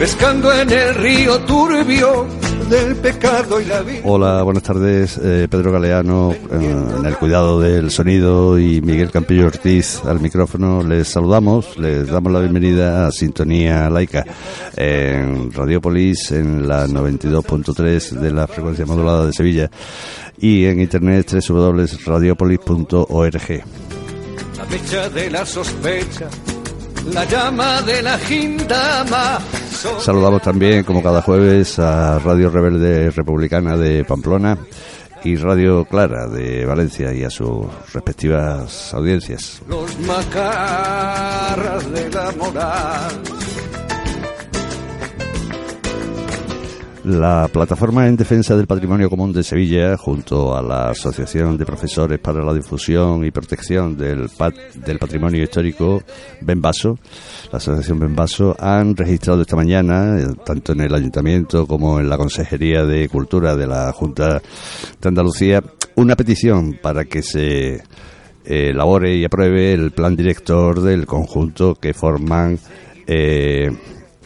pescando en el río turbio del pecado y la vida. Hola, buenas tardes, eh, Pedro Galeano eh, en el cuidado del sonido y Miguel Campillo Ortiz al micrófono. Les saludamos, les damos la bienvenida a Sintonía Laica en Radiopolis en la 92.3 de la frecuencia modulada de Sevilla y en internet www.radiopolis.org. La mecha de la sospecha, la llama de la gindama. Saludamos también, como cada jueves, a Radio Rebelde Republicana de Pamplona y Radio Clara de Valencia y a sus respectivas audiencias. Los macarras de la moral. La plataforma en defensa del patrimonio común de Sevilla, junto a la Asociación de Profesores para la Difusión y Protección del, pat del Patrimonio Histórico, Benvaso, la Asociación Benvaso, han registrado esta mañana, eh, tanto en el Ayuntamiento como en la Consejería de Cultura de la Junta de Andalucía, una petición para que se eh, elabore y apruebe el plan director del conjunto que forman eh,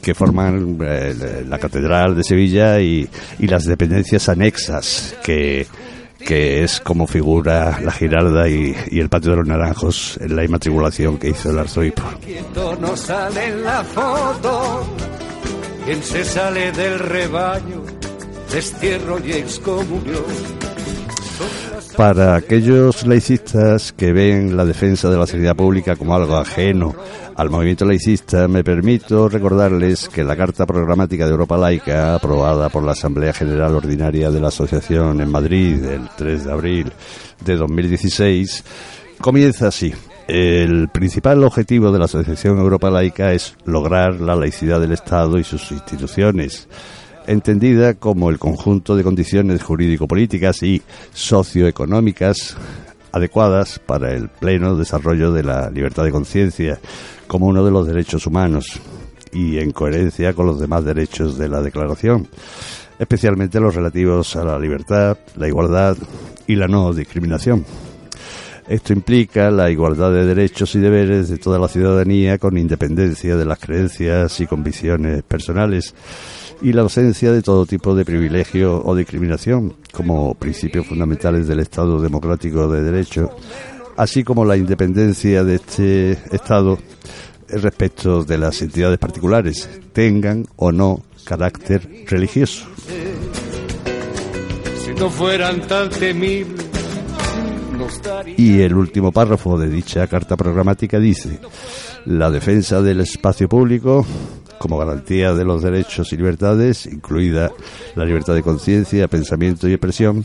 que forman eh, la Catedral de Sevilla y, y las dependencias anexas que, que es como figura la Giralda y, y, el Patio de los Naranjos en la inmatriculación que hizo el arzobispo. no sale en la foto, quien se sale del rebaño, destierro y excomunión. Para aquellos laicistas que ven la defensa de la sanidad pública como algo ajeno al movimiento laicista, me permito recordarles que la Carta Programática de Europa Laica, aprobada por la Asamblea General Ordinaria de la Asociación en Madrid el 3 de abril de 2016, comienza así. El principal objetivo de la Asociación Europa Laica es lograr la laicidad del Estado y sus instituciones entendida como el conjunto de condiciones jurídico-políticas y socioeconómicas adecuadas para el pleno desarrollo de la libertad de conciencia como uno de los derechos humanos y en coherencia con los demás derechos de la Declaración, especialmente los relativos a la libertad, la igualdad y la no discriminación. Esto implica la igualdad de derechos y deberes de toda la ciudadanía con independencia de las creencias y convicciones personales y la ausencia de todo tipo de privilegio o discriminación como principios fundamentales del Estado democrático de derecho, así como la independencia de este Estado respecto de las entidades particulares, tengan o no carácter religioso. Si no fueran tan temibles, y el último párrafo de dicha carta programática dice, la defensa del espacio público como garantía de los derechos y libertades, incluida la libertad de conciencia, pensamiento y expresión,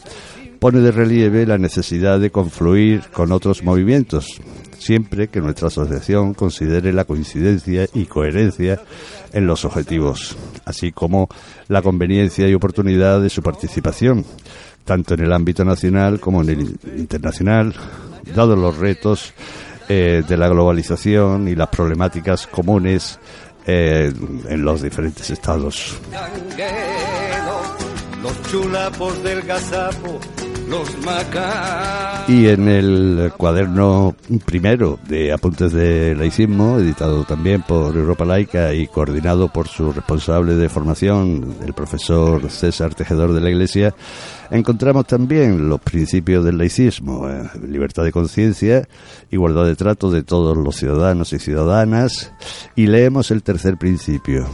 pone de relieve la necesidad de confluir con otros movimientos, siempre que nuestra asociación considere la coincidencia y coherencia en los objetivos, así como la conveniencia y oportunidad de su participación, tanto en el ámbito nacional como en el internacional, dados los retos eh, de la globalización y las problemáticas comunes eh, en los diferentes estados. Y en el cuaderno primero de Apuntes de Laicismo, editado también por Europa Laica y coordinado por su responsable de formación, el profesor César Tejedor de la Iglesia, encontramos también los principios del laicismo, eh, libertad de conciencia, igualdad de trato de todos los ciudadanos y ciudadanas, y leemos el tercer principio,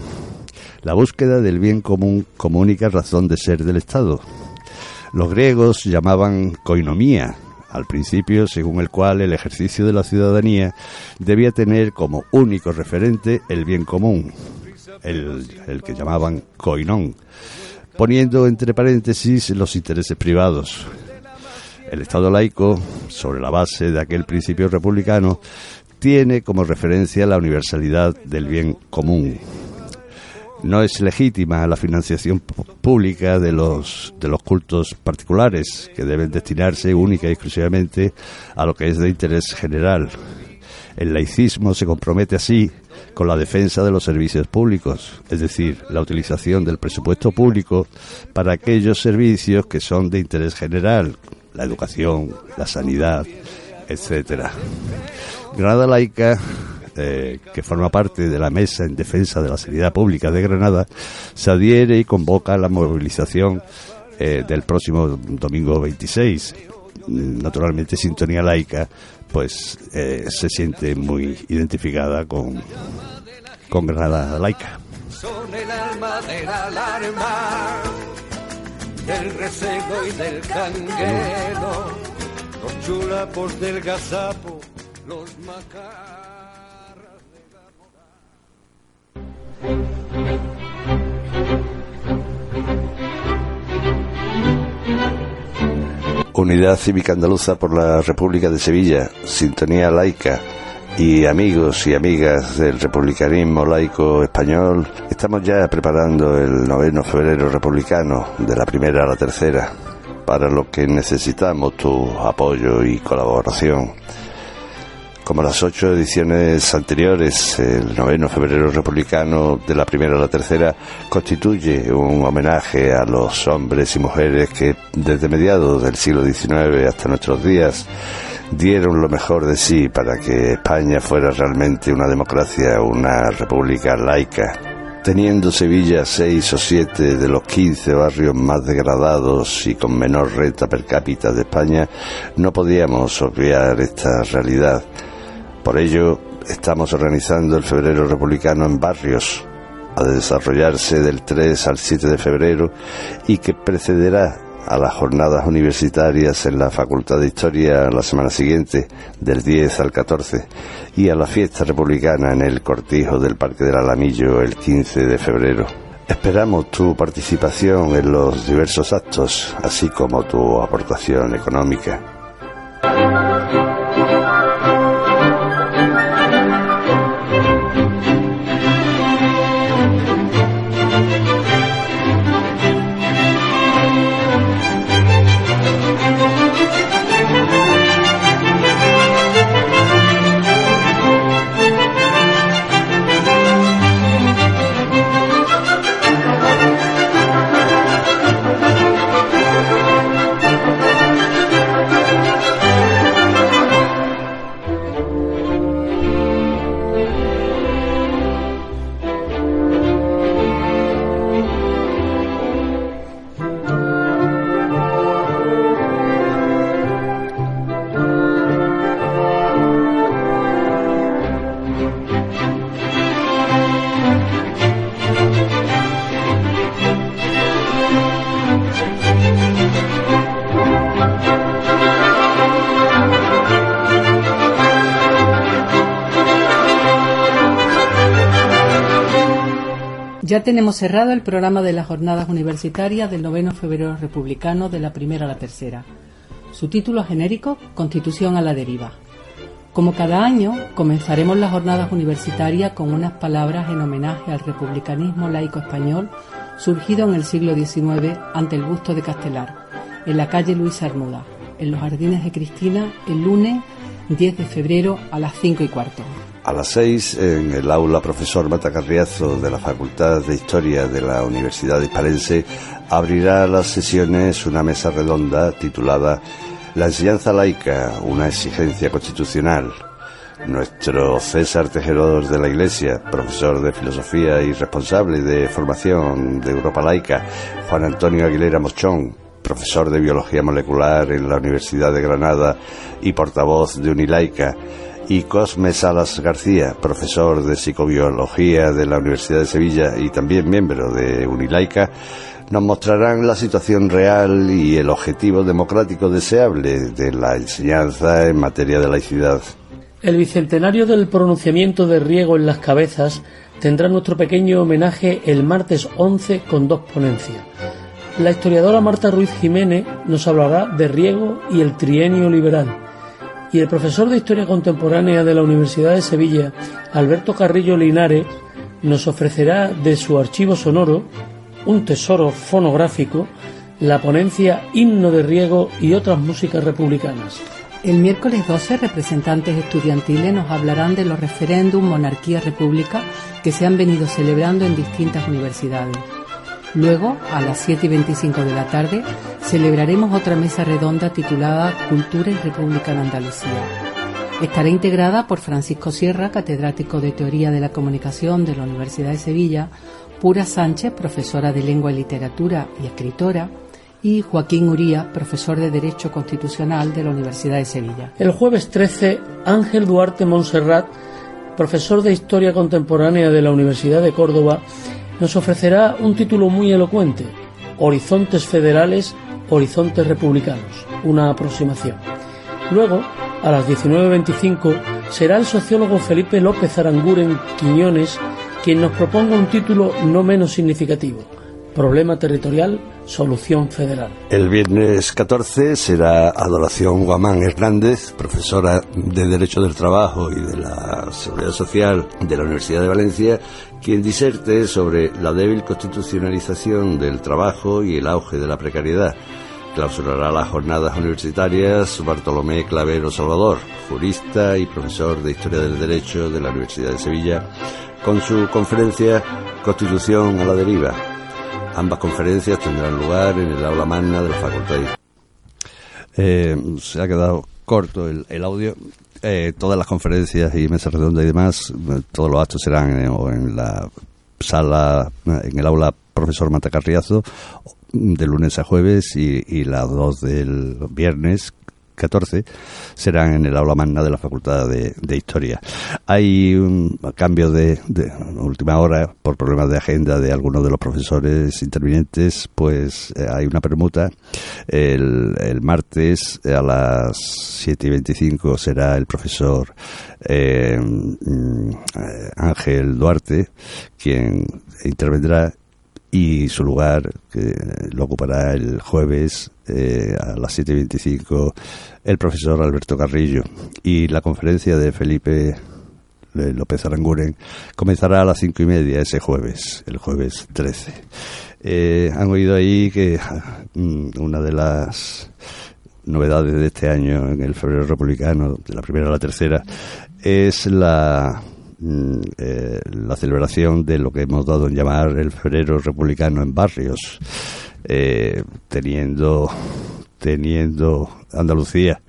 la búsqueda del bien común como única razón de ser del Estado los griegos llamaban koinomía al principio, según el cual el ejercicio de la ciudadanía debía tener como único referente el bien común, el, el que llamaban koinón, poniendo entre paréntesis los intereses privados. El Estado laico, sobre la base de aquel principio republicano, tiene como referencia la universalidad del bien común. No es legítima la financiación pública de los, de los cultos particulares, que deben destinarse única y exclusivamente a lo que es de interés general. El laicismo se compromete así con la defensa de los servicios públicos, es decir, la utilización del presupuesto público para aquellos servicios que son de interés general, la educación, la sanidad, etcétera. Granada Laica eh, que forma parte de la Mesa en Defensa de la Sanidad Pública de Granada, se adhiere y convoca la movilización eh, del próximo domingo 26. Naturalmente, Sintonía Laica pues eh, se siente muy identificada con, con Granada Laica. Son el alma de la alarma, del resego y del canguero, los chulapos del gazapo, los macaros. Unidad Cívica Andaluza por la República de Sevilla, Sintonía Laica y amigos y amigas del republicanismo laico español, estamos ya preparando el noveno febrero republicano de la primera a la tercera, para lo que necesitamos tu apoyo y colaboración. Como las ocho ediciones anteriores, el noveno febrero republicano de la primera a la tercera constituye un homenaje a los hombres y mujeres que desde mediados del siglo XIX hasta nuestros días dieron lo mejor de sí para que España fuera realmente una democracia, una república laica. Teniendo Sevilla seis o siete de los quince barrios más degradados y con menor renta per cápita de España, no podíamos obviar esta realidad por ello, estamos organizando el Febrero Republicano en barrios, a desarrollarse del 3 al 7 de febrero y que precederá a las jornadas universitarias en la Facultad de Historia la semana siguiente, del 10 al 14, y a la fiesta republicana en el cortijo del Parque del Alamillo el 15 de febrero. Esperamos tu participación en los diversos actos, así como tu aportación económica. Ya tenemos cerrado el programa de las jornadas universitarias del noveno febrero republicano de la primera a la tercera. Su título genérico, Constitución a la deriva. Como cada año, comenzaremos las jornadas universitarias con unas palabras en homenaje al republicanismo laico español surgido en el siglo XIX ante el busto de Castelar, en la calle Luis Armuda, en los jardines de Cristina, el lunes 10 de febrero a las 5 y cuarto. A las seis, en el aula profesor Matacarriazo de la Facultad de Historia de la Universidad de Hispalense, abrirá las sesiones una mesa redonda titulada La enseñanza laica, una exigencia constitucional. Nuestro César Tejedor de la Iglesia, profesor de filosofía y responsable de formación de Europa Laica, Juan Antonio Aguilera Mochón, profesor de biología molecular en la Universidad de Granada y portavoz de Unilaica, y Cosme Salas García, profesor de psicobiología de la Universidad de Sevilla y también miembro de Unilaica, nos mostrarán la situación real y el objetivo democrático deseable de la enseñanza en materia de laicidad. El bicentenario del pronunciamiento de Riego en las cabezas tendrá nuestro pequeño homenaje el martes 11 con dos ponencias. La historiadora Marta Ruiz Jiménez nos hablará de Riego y el trienio liberal y el profesor de Historia Contemporánea de la Universidad de Sevilla, Alberto Carrillo Linares, nos ofrecerá de su archivo sonoro, un tesoro fonográfico, la ponencia Himno de Riego y otras músicas republicanas. El miércoles 12, representantes estudiantiles nos hablarán de los referéndum, monarquía, república que se han venido celebrando en distintas universidades. Luego, a las 7 y 25 de la tarde, celebraremos otra mesa redonda titulada Cultura y República en Andalucía. Estará integrada por Francisco Sierra, catedrático de Teoría de la Comunicación de la Universidad de Sevilla, Pura Sánchez, profesora de Lengua y Literatura y escritora, y Joaquín Uría, profesor de Derecho Constitucional de la Universidad de Sevilla. El jueves 13, Ángel Duarte Monserrat, profesor de Historia Contemporánea de la Universidad de Córdoba, nos ofrecerá un título muy elocuente, Horizontes Federales, Horizontes Republicanos, una aproximación. Luego, a las 19.25, será el sociólogo Felipe López Aranguren Quiñones quien nos proponga un título no menos significativo, Problema territorial, solución federal. El viernes 14 será Adoración Guamán Hernández, profesora de Derecho del Trabajo y de la Seguridad Social de la Universidad de Valencia, quien diserte sobre la débil constitucionalización del trabajo y el auge de la precariedad. Clausurará las jornadas universitarias Bartolomé Clavero Salvador, jurista y profesor de Historia del Derecho de la Universidad de Sevilla, con su conferencia Constitución a la deriva, Ambas conferencias tendrán lugar en el aula magna de la facultad. Eh, se ha quedado corto el, audio. Eh, todas las conferencias y mesas redondas y demás, todos los actos serán en, en la sala, en el aula profesor Matacarriazo, de lunes a jueves y las dos del viernes, 14 serán en el aula magna de la Facultad de, Historia. Hay un cambio de, última hora por problemas de agenda de algunos de los profesores intervinientes, pues eh, hay una permuta. El, martes a las 7 y 25 será el profesor eh, mm, Ángel Duarte quien intervendrá y su lugar que lo ocupará el jueves eh, a las 7.25 el profesor Alberto Carrillo y la conferencia de Felipe López Aranguren comenzará a las cinco y media ese jueves, el jueves 13. Eh, han oído ahí que mm, una de las novedades de este año en el febrero republicano, de la primera a la tercera, es la Mm, eh, la celebración de lo que hemos dado en llamar el febrero republicano en barrios, eh, teniendo, teniendo Andalucía.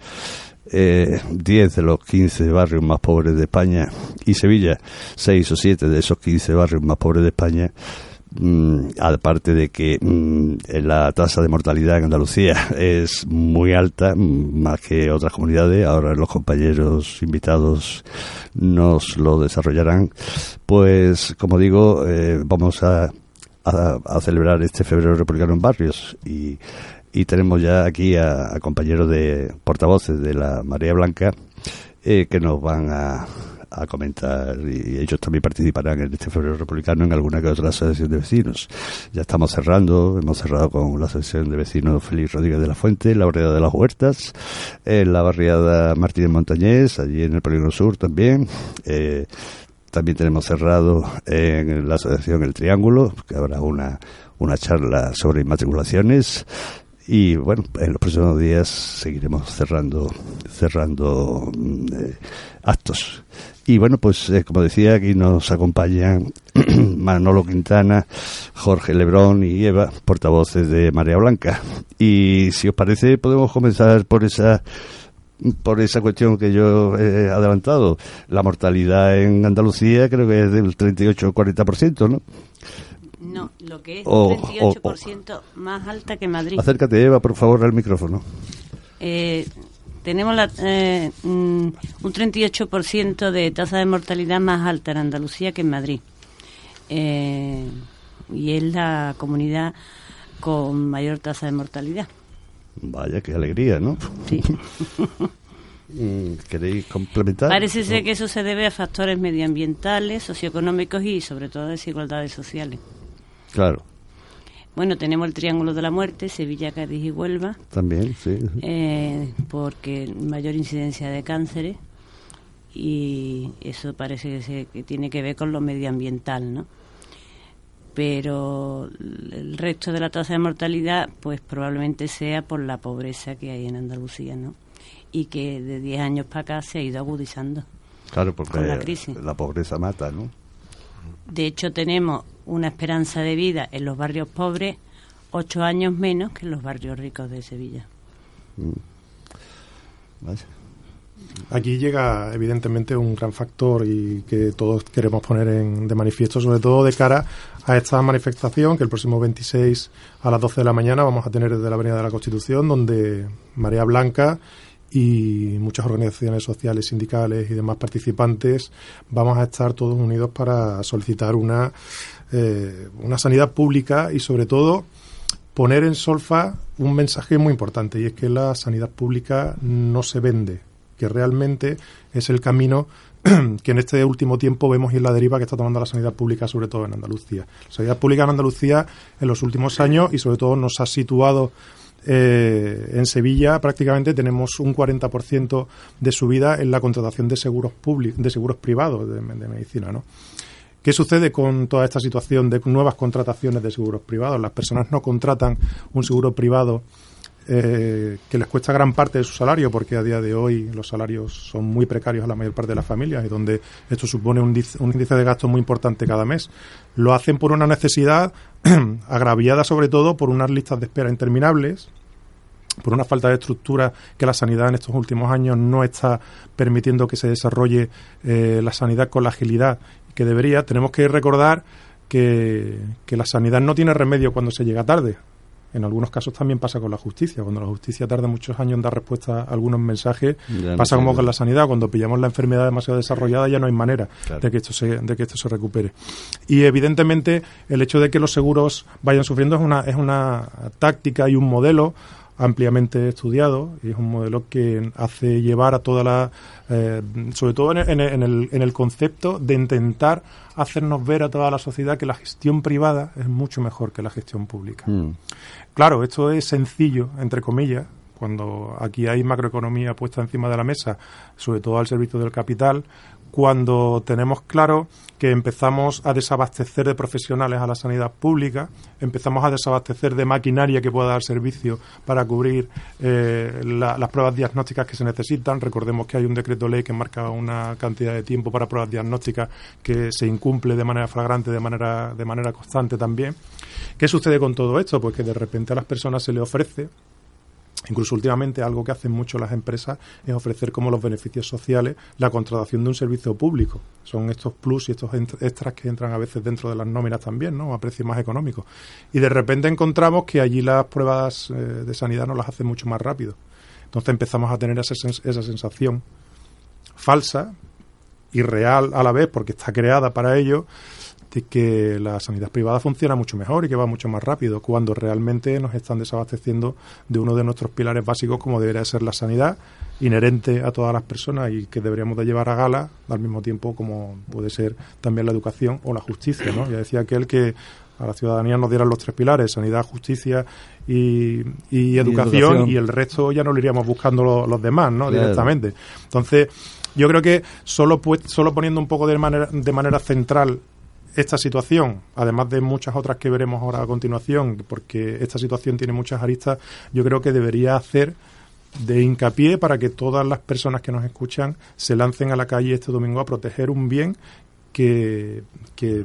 Eh, 10 de los 15 barrios más pobres de España y Sevilla, 6 o 7 de esos 15 barrios más pobres de España, Mm, aparte de que mm, la tasa de mortalidad en Andalucía es muy alta, mm, más que otras comunidades, ahora los compañeros invitados nos lo desarrollarán, pues como digo, eh, vamos a, a, celebrar este febrero republicano en barrios y, y tenemos ya aquí a, compañeros de portavoces de la María Blanca eh, que nos van a comentar y ellos también participarán en este febrero republicano en alguna que otra asociación de vecinos. Ya estamos cerrando, hemos cerrado con la asociación de vecinos Félix Rodríguez de la Fuente, la barriada de las Huertas, en la barriada Martínez Montañés, allí en el Polígono Sur también. Eh, también tenemos cerrado en la asociación El Triángulo, que habrá una, una charla sobre inmatriculaciones y bueno en los próximos días seguiremos cerrando cerrando mm, eh, actos y bueno, pues eh, como decía, aquí nos acompañan Manolo Quintana, Jorge Lebrón y Eva, portavoces de Marea Blanca. Y si os parece, podemos comenzar por esa por esa cuestión que yo he adelantado. La mortalidad en Andalucía creo que es del 38 o 40%, ¿no? No, lo que es un 38% más alta que Madrid. Acércate, Eva, por favor, al micrófono. Eh, tenemos la, eh, mm, un 38% de tasa de mortalidad más alta en Andalucía que en Madrid. Eh, y es la comunidad con mayor tasa de mortalidad. Vaya, qué alegría, ¿no? Sí. Mm, ¿Queréis complementar? Parece ser que eso se debe a factores medioambientales, socioeconómicos y sobre todo a desigualdades sociales. Claro. Bueno, tenemos el Triángulo de la Muerte, Sevilla, Cádiz y Huelva. También, sí. Eh, porque mayor incidencia de cánceres y eso parece que, que tiene que ver con lo medioambiental, ¿no? Pero el resto de la tasa de mortalidad, pues probablemente sea por la pobreza que hay en Andalucía, ¿no? Y que de 10 años para acá se ha ido agudizando. Claro, porque la, crisis. la pobreza mata, ¿no? De hecho, tenemos una esperanza de vida en los barrios pobres ocho años menos que en los barrios ricos de Sevilla. Mm. Aquí llega evidentemente un gran factor y que todos queremos poner en, de manifiesto, sobre todo de cara a esta manifestación que el próximo 26 a las 12 de la mañana vamos a tener desde la Avenida de la Constitución, donde María Blanca y muchas organizaciones sociales, sindicales y demás participantes vamos a estar todos unidos para solicitar una, eh, una sanidad pública y sobre todo poner en solfa un mensaje muy importante y es que la sanidad pública no se vende, que realmente es el camino que en este último tiempo vemos y en la deriva que está tomando la sanidad pública, sobre todo en Andalucía. La sanidad pública en Andalucía en los últimos años y sobre todo nos ha situado eh, en Sevilla prácticamente tenemos un 40% de subida en la contratación de seguros públicos, de seguros privados de, de medicina, ¿no? ¿Qué sucede con toda esta situación de nuevas contrataciones de seguros privados? Las personas no contratan un seguro privado eh, que les cuesta gran parte de su salario, porque a día de hoy los salarios son muy precarios a la mayor parte de las familias y donde esto supone un, índice de gasto muy importante cada mes. Lo hacen por una necesidad agraviada sobre todo por unas listas de espera interminables, por una falta de estructura que la sanidad en estos últimos años no está permitiendo que se desarrolle eh, la sanidad con la agilidad que debería, tenemos que recordar que, la sanidad no tiene remedio cuando se llega tarde. En algunos casos también pasa con la justicia. Cuando la justicia tarda muchos años en dar respuesta a algunos mensajes, pasa como con la sanidad. Cuando pillamos la enfermedad demasiado desarrollada ya no hay manera de, que esto se, de que esto se recupere. Y evidentemente el hecho de que los seguros vayan sufriendo es una, es una táctica y un modelo ampliamente estudiado y es un modelo que hace llevar a toda la, eh, sobre todo en, el, en el concepto de intentar hacernos ver a toda la sociedad que la gestión privada es mucho mejor que la gestión pública. Mm. Claro, esto es sencillo, entre comillas, cuando aquí hay macroeconomía puesta encima de la mesa, sobre todo al servicio del capital, cuando tenemos claro que empezamos a desabastecer de profesionales a la sanidad pública, empezamos a desabastecer de maquinaria que pueda dar servicio para cubrir eh, las pruebas diagnósticas que se necesitan. Recordemos que hay un decreto ley que marca una cantidad de tiempo para pruebas diagnósticas que se incumple de manera flagrante, de manera, de manera constante también. ¿Qué sucede con todo esto? Pues que de repente a las personas se les ofrece Incluso últimamente algo que hacen mucho las empresas es ofrecer como los beneficios sociales la contratación de un servicio público. Son estos plus y estos extras que entran a veces dentro de las nóminas también, ¿no? A precios más económicos. Y de repente encontramos que allí las pruebas eh, de sanidad nos las hacen mucho más rápido. Entonces empezamos a tener esa, esa sensación falsa y real a la vez porque está creada para ello que la sanidad privada funciona mucho mejor y que va mucho más rápido, cuando realmente nos están desabasteciendo de uno de nuestros pilares básicos como debería ser la sanidad, inherente a todas las personas y que deberíamos de llevar a gala al mismo tiempo como puede ser también la educación o la justicia. ¿no? Ya decía aquel que a la ciudadanía nos dieran los tres pilares, sanidad, justicia y, educación, y, el resto ya no lo iríamos buscando los demás, ¿no? Directamente. Entonces, yo creo que solo, pues, solo poniendo un poco de manera, de manera central esta situación, además de muchas otras que veremos ahora a continuación, porque esta situación tiene muchas aristas, yo creo que debería hacer de hincapié para que todas las personas que nos escuchan se lancen a la calle este domingo a proteger un bien que, que,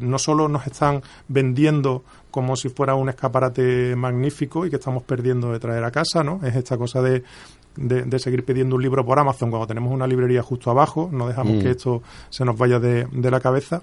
no solo nos están vendiendo como si fuera un escaparate magnífico y que estamos perdiendo de traer a casa, ¿no? Es esta cosa de, de, seguir pidiendo un libro por Amazon cuando tenemos una librería justo abajo, no dejamos mm. que esto se nos vaya de, de la cabeza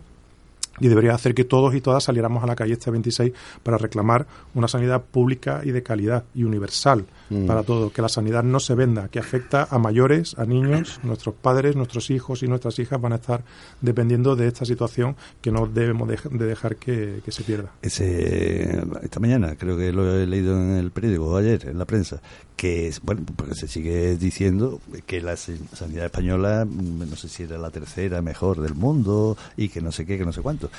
y debería hacer que todos y todas saliéramos a la calle este 26 para reclamar una sanidad pública y de calidad y universal mm. para todos, que la sanidad no se venda, que afecta a mayores, a niños, nuestros padres, nuestros hijos y nuestras hijas van a estar dependiendo de esta situación que no debemos de, dejar que, se pierda. Ese, esta mañana, creo que lo he leído en el periódico ayer, en la prensa, que bueno, porque se sigue diciendo que la sanidad española, mm, no sé si era la tercera mejor del mundo y que no sé qué, que no sé cuánto.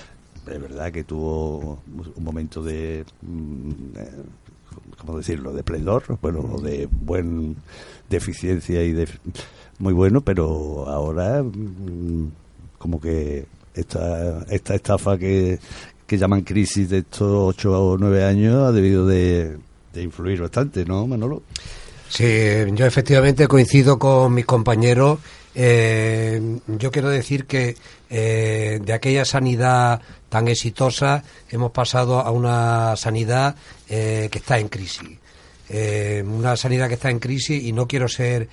Es verdad que tuvo un momento de mm, eh, ¿cómo decirlo?, de pleidor, bueno, de buen, de eficiencia y de muy bueno, pero ahora mm, como que esta, esta estafa que, que llaman crisis de estos ocho o nueve años ha debido de, influir bastante, ¿no, Manolo? Sí, yo efectivamente coincido con mis compañeros. Eh, yo quiero decir que eh, de aquella sanidad tan exitosa hemos pasado a una sanidad eh, que está en crisis. una sanidad que está en crisis y no quiero ser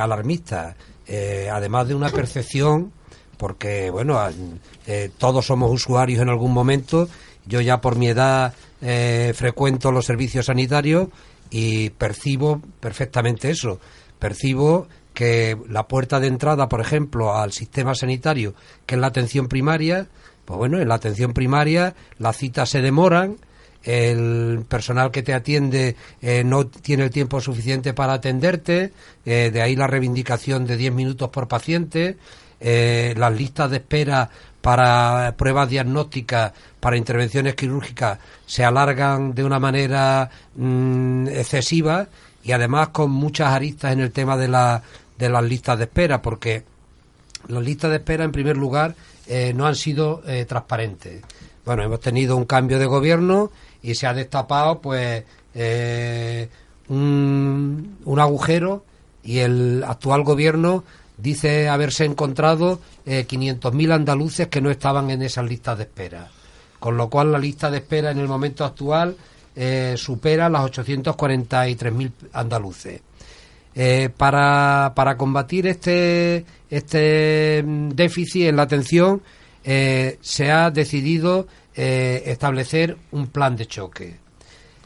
alarmista. además de una percepción, porque bueno, todos somos usuarios en algún momento. Yo ya por mi edad frecuento los servicios sanitarios y percibo perfectamente eso. Percibo que la puerta de entrada, por ejemplo, al sistema sanitario, que es la atención primaria, pues bueno, en la atención primaria las citas se demoran, el personal que te atiende eh, no tiene el tiempo suficiente para atenderte, eh, de ahí la reivindicación de 10 minutos por paciente, eh, las listas de espera para pruebas diagnósticas, para intervenciones quirúrgicas, se alargan de una manera mm, excesiva y además con muchas aristas en el tema de, la, de las listas de espera, porque las listas de espera, en primer lugar, eh, no han sido eh, transparentes. Bueno, hemos tenido un cambio de gobierno y se ha destapado, pues, eh, un, un agujero y el actual gobierno dice haberse encontrado eh, 500.000 andaluces que no estaban en esas listas de espera. Con lo cual la lista de espera en el momento actual eh, supera las 843.000 andaluces. Eh, para, para, combatir este, este mm, déficit en la atención eh, se ha decidido establecer un plan de choque.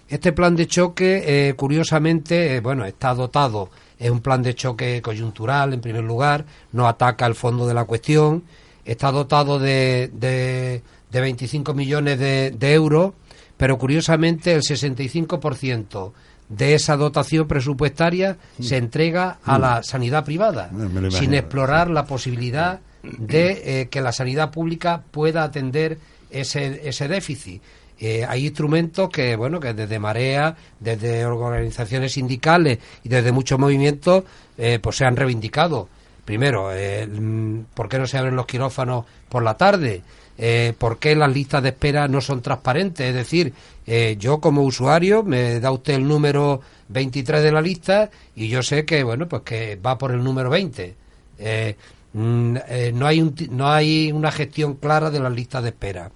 Este plan de choque, curiosamente, bueno, está dotado es un plan de choque coyuntural, en primer lugar, no ataca el fondo de la cuestión, está dotado de, de, 25 millones de, euros, pero curiosamente el 65% de esa dotación presupuestaria se entrega a la sanidad privada, sin explorar la posibilidad de eh, que la sanidad pública pueda atender ese, ese déficit. Eh, hay instrumentos que, bueno, que desde Marea, desde organizaciones sindicales y desde muchos movimientos, eh, pues se han reivindicado. Primero, eh, ¿por qué no se abren los quirófanos por la tarde? ¿Por qué las listas de espera no son transparentes? Es decir, yo como usuario me da usted el número 23 de la lista y yo sé que, bueno, pues que va por el número 20. Mm, no, hay no hay una gestión clara de las listas de espera.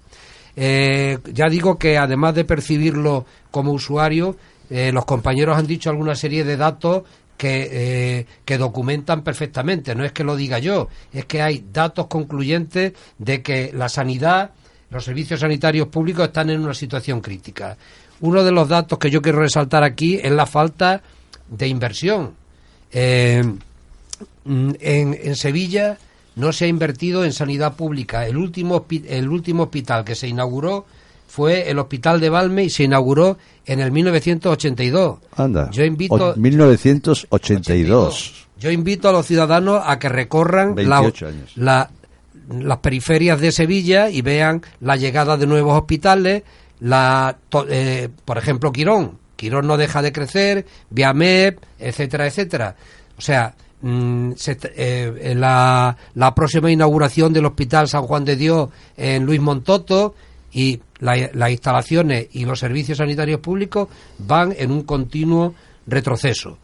Eh, ya digo que además de percibirlo como usuario, eh, los compañeros han dicho alguna serie de datos que, eh, que, documentan perfectamente. No es que lo diga yo, es que hay datos concluyentes de que la sanidad, los servicios sanitarios públicos están en una situación crítica. Uno de los datos que yo quiero resaltar aquí es la falta de inversión. en, en Sevilla no se ha invertido en sanidad pública. El último, el último hospital que se inauguró fue el Hospital de Valme y se inauguró en el 1982. Anda. Yo invito 1982. Yo invito a los ciudadanos a que recorran las periferias de Sevilla y vean la llegada de nuevos hospitales, la, eh, por ejemplo, Quirón. Quirón no deja de crecer, Viamep, etcétera, etcétera. O sea, Mm, eh, la, la, próxima inauguración del Hospital San Juan de Dios en Luis Montoto y las instalaciones y los servicios sanitarios públicos van en un continuo retroceso.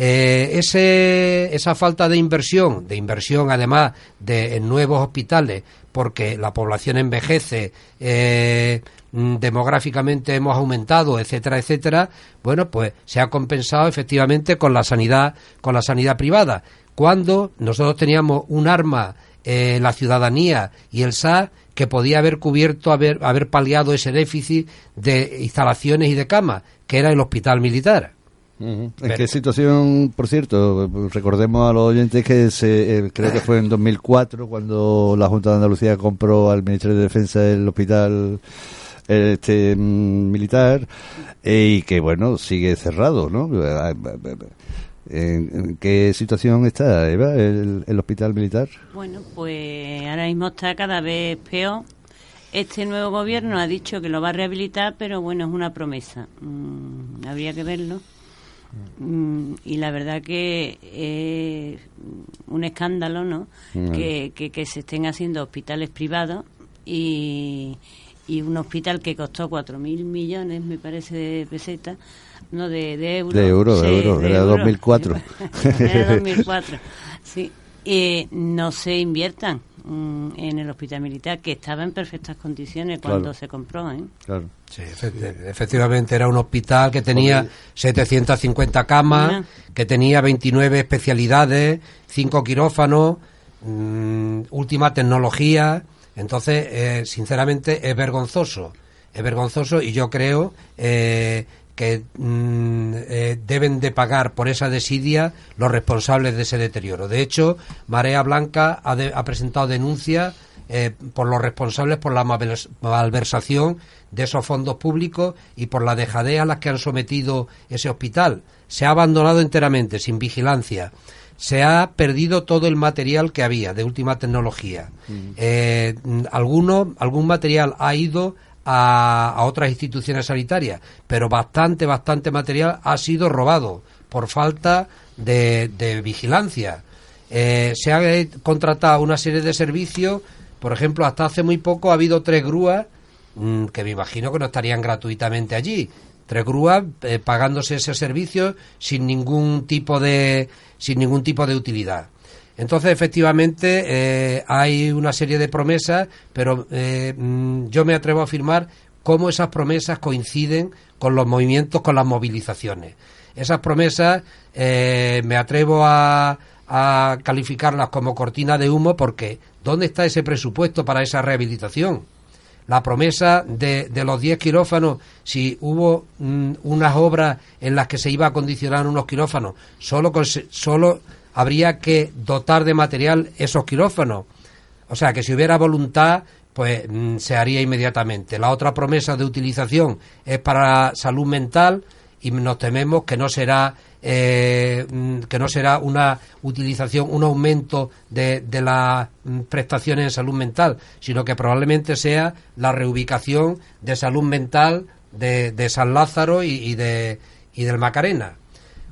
Eh, ese, esa falta de inversión, de inversión además de en nuevos hospitales, porque la población envejece, eh, Mm, demográficamente hemos aumentado, etcétera, etcétera, bueno, pues se ha compensado efectivamente con la sanidad, con la sanidad privada. Cuando nosotros teníamos un arma, eh, la ciudadanía y el SAR, que podía haber cubierto, haber, haber paliado ese déficit de instalaciones y de camas, que era el hospital militar. ¿En qué situación, por cierto? Recordemos a los oyentes que se, eh, creo que fue en 2004 cuando la Junta de Andalucía compró al Ministerio de Defensa el hospital este mm, militar eh, y que bueno sigue cerrado no ¿En, qué situación está el, hospital militar bueno pues ahora mismo está cada vez peor Este nuevo gobierno ha dicho que lo va a rehabilitar, pero bueno, es una promesa. Mm, habría que verlo. Mm, y la verdad que es un escándalo, ¿no? Mm. Que, que, que se estén haciendo hospitales privados y, y un hospital que costó 4.000 millones, me parece, de pesetas, no de, de euros. De euro, de Sí, euro, era euros. 2004. era 2004, sí. Eh, no se inviertan mm, en el hospital militar, que estaba en perfectas condiciones cuando Claro. se compró, ¿eh? Claro. Sí, efe- efectivamente era un hospital que tenía 750 camas, que tenía 29 especialidades, 5 quirófanos, mm, última tecnología. Entonces, eh, sinceramente, es vergonzoso. Es vergonzoso y yo creo eh, que mm, eh, deben de pagar por esa desidia los responsables de ese deterioro. De hecho, Marea Blanca ha, de- ha presentado denuncias eh, por los responsables por la malvers- malversación de esos fondos públicos y por la dejadez a las que han sometido ese hospital. Se ha abandonado enteramente, sin vigilancia. Se ha perdido todo el material que había de última tecnología. Eh, mm, alguno, algún material ha ido a, a otras instituciones sanitarias, pero bastante, bastante material ha sido robado por falta de, de vigilancia. Eh, se ha eh, contratado una serie de servicios, por ejemplo, hasta hace muy poco ha habido tres grúas mm, que me imagino que no estarían gratuitamente allí. Tres grúas eh, pagándose ese servicio sin ningún tipo de sin ningún tipo de utilidad. Entonces, efectivamente, eh, hay una serie de promesas, pero eh, mm, yo me atrevo a afirmar cómo esas promesas coinciden con los movimientos, con las movilizaciones. Esas promesas me atrevo a, a calificarlas como cortina de humo porque ¿dónde está ese presupuesto para esa rehabilitación? la promesa de, de los 10 quirófanos, si hubo mm, unas obras en las que se iba a condicionar unos quirófanos, solo, solo habría que dotar de material esos quirófanos. O sea, que si hubiera voluntad, pues mm, se haría inmediatamente. La otra promesa de utilización es para salud mental y nos tememos que no será eh, mm, que no será una utilización, un aumento de, de las mm, prestaciones en salud mental, sino que probablemente sea la reubicación de salud mental de, de San Lázaro y, y de y del Macarena.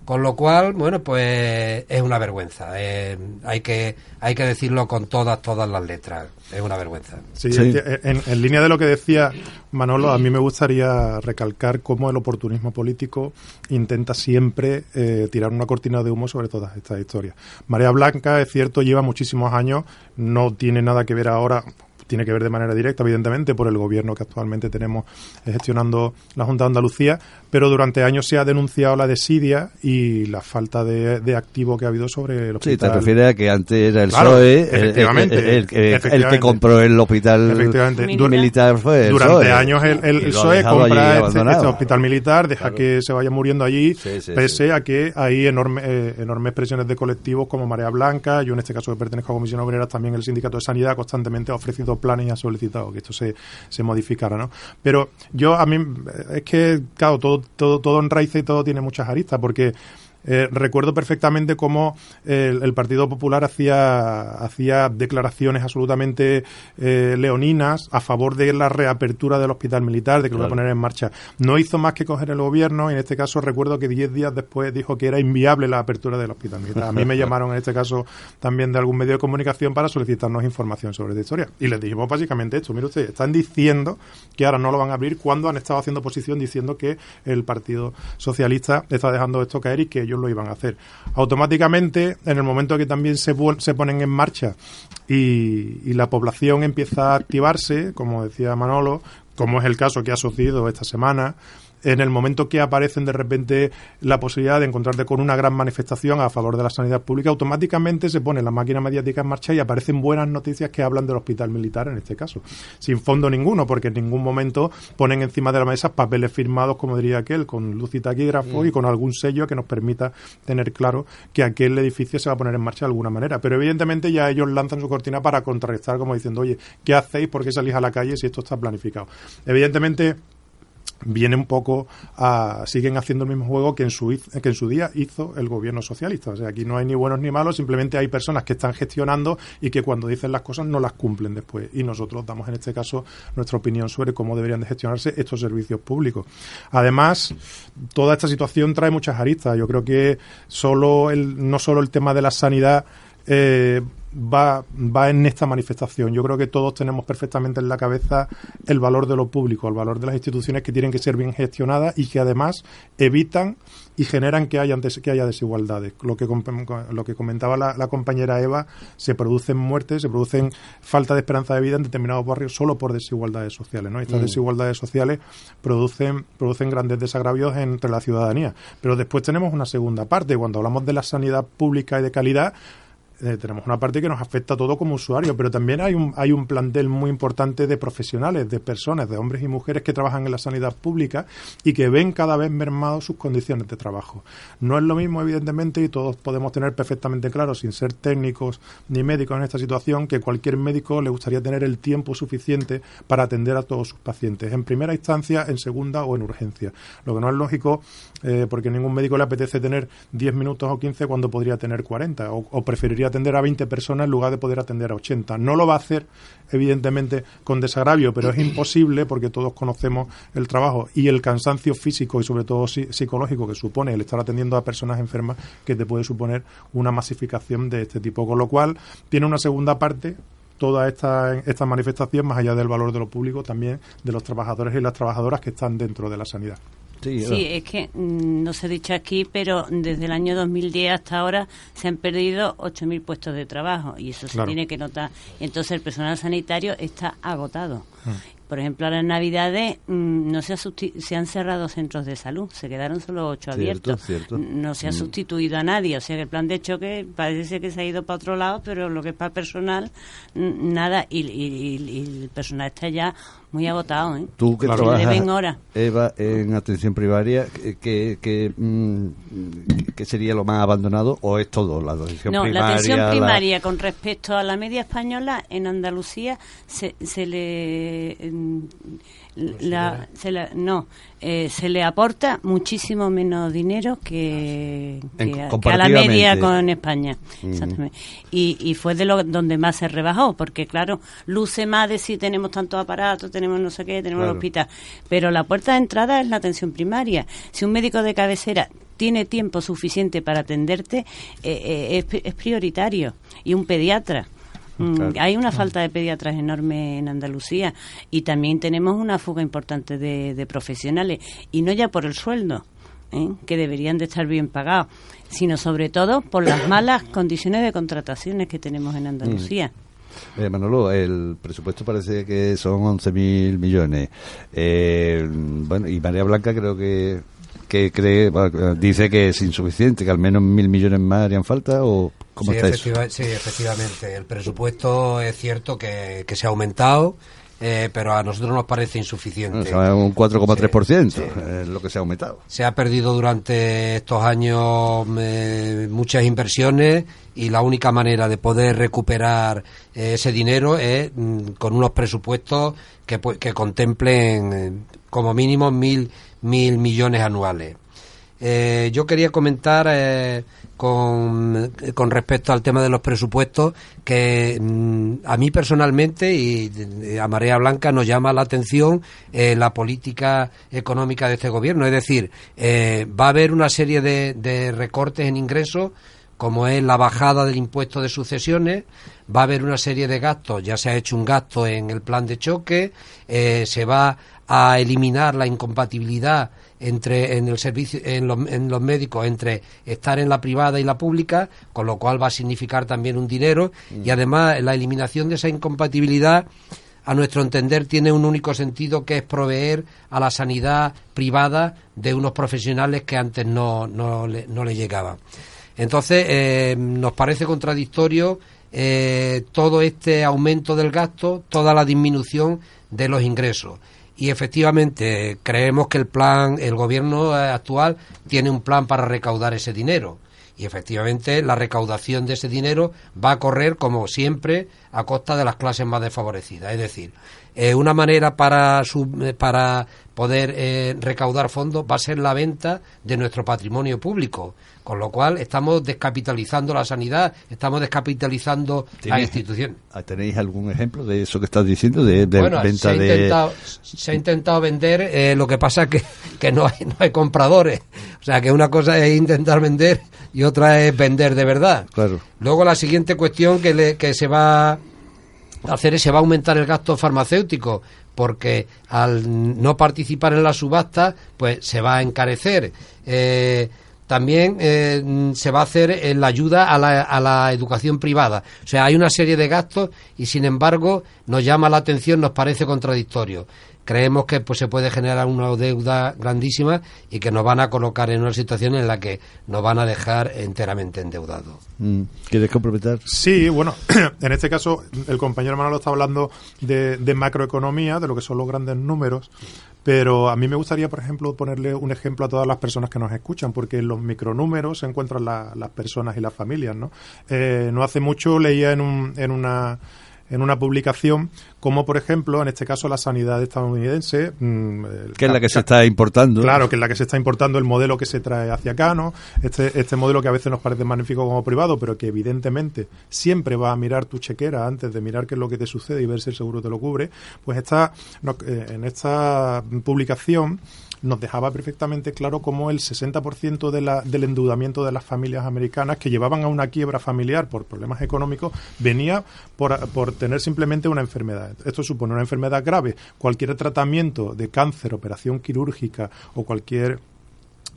Con lo cual, bueno, pues es una vergüenza. eh, hay que hay que decirlo con todas todas las letras. Es una vergüenza. Sí, Sí. en línea de lo que decía Manolo, a mí me gustaría recalcar cómo el oportunismo político intenta siempre eh, tirar una cortina de humo sobre todas estas historias. Marea Blanca, es cierto, lleva muchísimos años, no tiene nada que ver ahora tiene que ver de manera directa, evidentemente, por el gobierno que actualmente tenemos eh, gestionando la Junta de Andalucía, pero durante años se ha denunciado la desidia y la falta de, de activo que ha habido sobre el Sí, hospital. te refieres a que antes era el Claro, PSOE, el- el, efectivamente, el- el- el que- el que efectivamente. compró el hospital Efectivamente. Militar. militar fue el Durante PSOE. años el, PSOE compra este, este hospital militar, deja Claro. que se vaya muriendo allí, Sí, sí, pese sí. a que hay enorme, eh, enormes presiones de colectivos como Marea Blanca, yo en este caso que pertenezco a Comisión Obrera, también el Sindicato de Sanidad constantemente ha ofrecido planes y ha solicitado que esto se, se modificara, ¿no? Pero yo a mí, es que, claro, todo, todo, todo enraiza y todo tiene muchas aristas, porque eh, recuerdo perfectamente cómo eh, el, el Partido Popular hacía, hacía declaraciones absolutamente eh, leoninas a favor de la reapertura del hospital militar, de que lo iba a poner en marcha. No hizo más que coger el gobierno y en este caso recuerdo que 10 días después dijo que era inviable la apertura del hospital militar. A mí me llamaron en este caso también de algún medio de comunicación para solicitarnos información sobre esta historia. Y les dijimos básicamente esto. Mire usted, están diciendo que ahora no lo van a abrir cuando han estado haciendo oposición diciendo que el Partido Socialista está dejando esto caer y que ellos lo iban a hacer. Automáticamente, en el momento que también se, se ponen en marcha y la población empieza a activarse, como decía Manolo, como es el caso que ha sucedido esta semana, en el momento que aparecen de repente la posibilidad de encontrarte con una gran manifestación a favor de la sanidad pública, automáticamente se pone la máquina mediática en marcha y aparecen buenas noticias que hablan del hospital militar en este caso, sin fondo ninguno, porque en ningún momento ponen encima de la mesa papeles firmados, como diría aquel, con luz y taquígrafo y con algún sello que nos permita tener claro que aquel edificio se va a poner en marcha de alguna manera. Pero evidentemente ya ellos lanzan su cortina para contrarrestar, como diciendo, oye, ¿qué hacéis? ¿Por qué salís a la calle si esto está planificado? Evidentemente viene un poco a siguen haciendo el mismo juego que en su que en su día hizo el gobierno socialista. O sea aquí no hay ni buenos ni malos simplemente hay personas que están gestionando y que cuando dicen las cosas no las cumplen después. Y nosotros damos en este caso nuestra opinión sobre cómo deberían de gestionarse estos servicios públicos. Además toda esta situación trae muchas aristas. Yo creo que solo el no solo el tema de la sanidad eh, va, va en esta manifestación. Yo creo que todos tenemos perfectamente en la cabeza el valor de lo público, el valor de las instituciones que tienen que ser bien gestionadas y que además evitan y generan que haya, que haya desigualdades. Lo que, lo que comentaba la, compañera Eva, se producen muertes, se producen falta de esperanza de vida en determinados barrios solo por desigualdades sociales. ¿no? Estas mm. desigualdades sociales producen, producen grandes desagravios entre la ciudadanía. Pero después tenemos una segunda parte. Cuando hablamos de la sanidad pública y de calidad, eh, tenemos una parte que nos afecta a todo como usuario, pero también hay un, hay un plantel muy importante de profesionales, de personas, de hombres y mujeres que trabajan en la sanidad pública y que ven cada vez mermados sus condiciones de trabajo. No es lo mismo, evidentemente, y todos podemos tener perfectamente claro, sin ser técnicos ni médicos en esta situación, que cualquier médico le gustaría tener el tiempo suficiente para atender a todos sus pacientes, en primera instancia, en segunda o en urgencia. Lo que no es lógico, eh, porque ningún médico le apetece tener 10 minutos o 15 cuando podría tener 40, o, o preferiría atender a 20 personas en lugar de poder atender a 80. No lo va a hacer, evidentemente, con desagravio, pero es imposible porque todos conocemos el trabajo y el cansancio físico y sobre todo psicológico que supone el estar atendiendo a personas enfermas que te puede suponer una masificación de este tipo. Con lo cual, tiene una segunda parte toda esta, esta manifestación, más allá del valor de lo público, también de los trabajadores y las trabajadoras que están dentro de la sanidad. Sí, es que mm, no se ha dicho aquí, pero desde el año 2010 hasta ahora se han perdido 8.000 puestos de trabajo y eso se tiene que notar. Entonces el personal sanitario está agotado. Mm. Por ejemplo, ahora en Navidades mm, no se, ha se han cerrado centros de salud, se quedaron solo ocho abiertos. No se ha sustituido a nadie, o sea que el plan de choque parece que se ha ido para otro lado, pero lo que es para personal, nada, y, el personal está ya muy agotado. ¿eh? Tú que trabajas, Eva, en atención primaria, ¿qué, qué, mm, sería lo más abandonado o es todo la atención no, primaria? la atención primaria con respecto a la media española en Andalucía se, se le la, se no, eh, se le aporta muchísimo menos dinero que, a, la media con España. Y, y, fue de lo donde más se rebajó, porque claro, luce más de si tenemos tantos aparatos, tenemos no sé qué, tenemos el hospital. Pero la puerta de entrada es la atención primaria. Si un médico de cabecera tiene tiempo suficiente para atenderte, eh, eh, es prioritario. Y un pediatra. Mm, hay una falta de pediatras enorme en Andalucía y también tenemos una fuga importante de, profesionales y no ya por el sueldo, ¿eh? que deberían de estar bien pagados, sino sobre todo por las malas condiciones de contrataciones que tenemos en Andalucía. Mm. Eh, Manolo, el presupuesto parece que son 11.000 millones. Eh, bueno, y María Blanca creo que que cree, dice que es insuficiente, que al menos mil millones más harían falta o cómo sí, está Sí, efectivamente. El presupuesto es cierto que, que se ha aumentado. Eh, pero a nosotros nos parece insuficiente. un 4,3% es lo que se ha aumentado. Se ha perdido durante estos años eh, muchas inversiones y la única manera de poder recuperar eh, ese dinero es mm, con unos presupuestos que, que contemplen como mínimo mil mil millones anuales. Yo quería comentar con, con, respecto al tema de los presupuestos que mm, a mí personalmente y a Marea Blanca nos llama la atención eh, la política económica de este gobierno. Es decir, va a haber una serie de, de, recortes en ingresos como es la bajada del impuesto de sucesiones, va a haber una serie de gastos, ya se ha hecho un gasto en el plan de choque, se va a eliminar la incompatibilidad entre en el servicio en los, médicos entre estar en la privada y la pública con lo cual va a significar también un dinero. Y además la eliminación de esa incompatibilidad a nuestro entender tiene un único sentido que es proveer a la sanidad privada de unos profesionales que antes no, no, le, no le llegaban. Entonces eh, nos parece contradictorio eh, todo este aumento del gasto toda la disminución de los ingresos y efectivamente creemos que el plan, el gobierno actual tiene un plan para recaudar ese dinero Y efectivamente la recaudación de ese dinero va a correr, como siempre, a costa de las clases más desfavorecidas. Es decir, eh, una manera para, eh, para poder eh, recaudar fondos va a ser la venta de nuestro patrimonio público. Con lo cual estamos descapitalizando la sanidad, estamos descapitalizando la institución. Ah, ¿Tenéis algún ejemplo de eso que estás diciendo? De, venta se ha, intentado, se ha intentado vender, lo que pasa es que, que no, hay, no hay compradores. O sea, que una cosa es intentar vender y otra es vender de verdad. Claro. Luego la siguiente cuestión que, que se va a hacer es se va a aumentar el gasto farmacéutico porque al no participar en la subasta pues se va a encarecer. Eh, también eh, se va a hacer en la ayuda a la, a la, educación privada. O sea, hay una serie de gastos y, sin embargo, nos llama la atención, nos parece contradictorio creemos que pues se puede generar una deuda grandísima y que nos van a colocar en una situación en la que nos van a dejar enteramente endeudados. Mm. ¿Quieres comprometer? Sí, bueno, en este caso el compañero Manolo está hablando de, macroeconomía, de lo que son los grandes números, pero a mí me gustaría, por ejemplo, ponerle un ejemplo a todas las personas que nos escuchan, porque en los micronúmeros se encuentran las personas y las familias, ¿no? Eh, no hace mucho leía en, un, en una en una publicación como por ejemplo en este caso la sanidad estadounidense mm, que es la que se está importando claro que es la que se está importando el modelo que se trae hacia acá no este este modelo que a veces nos parece magnífico como privado pero que evidentemente siempre va a mirar tu chequera antes de mirar qué es lo que te sucede y ver si el seguro te lo cubre pues está eh, en esta publicación nos dejaba perfectamente claro cómo el 60% de la, del endeudamiento de las familias americanas que llevaban a una quiebra familiar por problemas económicos venía por, por tener simplemente una enfermedad. Esto supone una enfermedad grave. Cualquier tratamiento de cáncer, operación quirúrgica o cualquier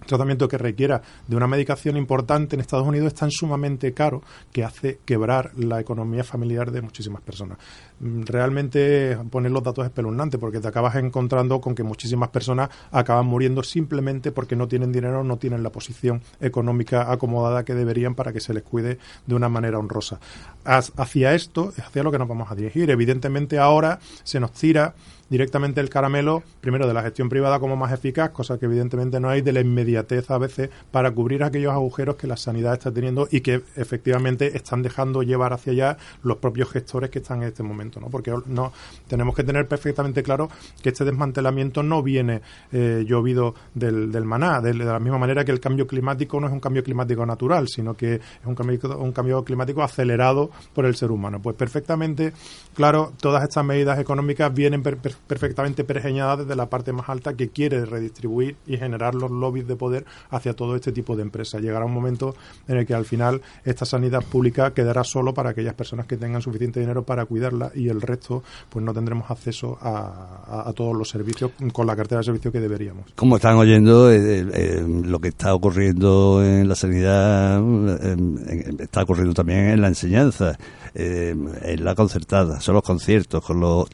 tratamiento que requiera de una medicación importante en Estados Unidos es tan sumamente caro que hace quebrar la economía familiar de muchísimas personas. Mm, realmente poner los datos espeluznantes porque te acabas encontrando con que muchísimas personas acaban muriendo simplemente porque no tienen dinero, no tienen la posición económica acomodada que deberían para que se les cuide de una manera honrosa. Hacia esto es hacia lo que nos vamos a dirigir. Evidentemente ahora se nos tira directamente el caramelo, primero de la gestión privada como más eficaz, cosa que evidentemente no hay, de la inmediatez a veces para cubrir aquellos agujeros que la sanidad está teniendo y que efectivamente están dejando llevar hacia allá los propios gestores que están en este momento, ¿no? Porque no tenemos que tener perfectamente claro que este desmantelamiento no viene eh, llovido del, del maná, de, la misma manera que el cambio climático no es un cambio climático natural, sino que es un cambio, un cambio climático acelerado por el ser humano. Pues perfectamente claro, todas estas medidas económicas vienen perfectamente pergeñadas desde la parte más alta que quiere redistribuir y generar los lobbies de poder hacia todo este tipo de empresas. Llegará un momento en el que al final esta sanidad pública quedará solo para aquellas personas que tengan suficiente dinero para cuidarla y el resto pues no tendremos acceso a, todos los servicios con la cartera de servicios que deberíamos. Como están oyendo, eh, eh, lo que está ocurriendo en la sanidad eh, está ocurriendo también en la enseñanza. En la concertada, son los conciertos, con los,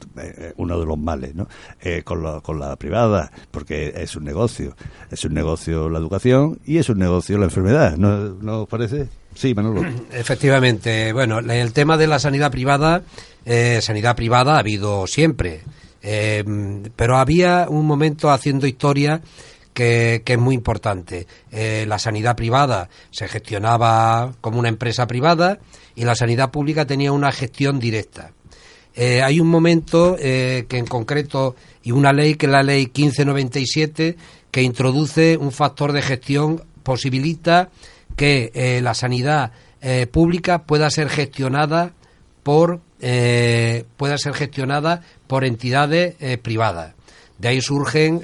uno de los males eh, con, la, con la privada, porque es un negocio. Es un negocio la educación y es un negocio la enfermedad, ¿no, ¿no os parece? Sí, Manolo. Efectivamente. Bueno, el tema de la sanidad privada, eh, sanidad privada ha habido siempre. Eh, pero había un momento haciendo historia que, es muy importante. la sanidad privada se gestionaba como una empresa privada y la sanidad pública tenía una gestión directa. Eh, hay un momento eh, que en concreto, y una ley que es la ley 1597, que introduce un factor de gestión, posibilita que eh, la sanidad pública pueda ser gestionada por pueda ser gestionada por entidades privadas. De ahí surgen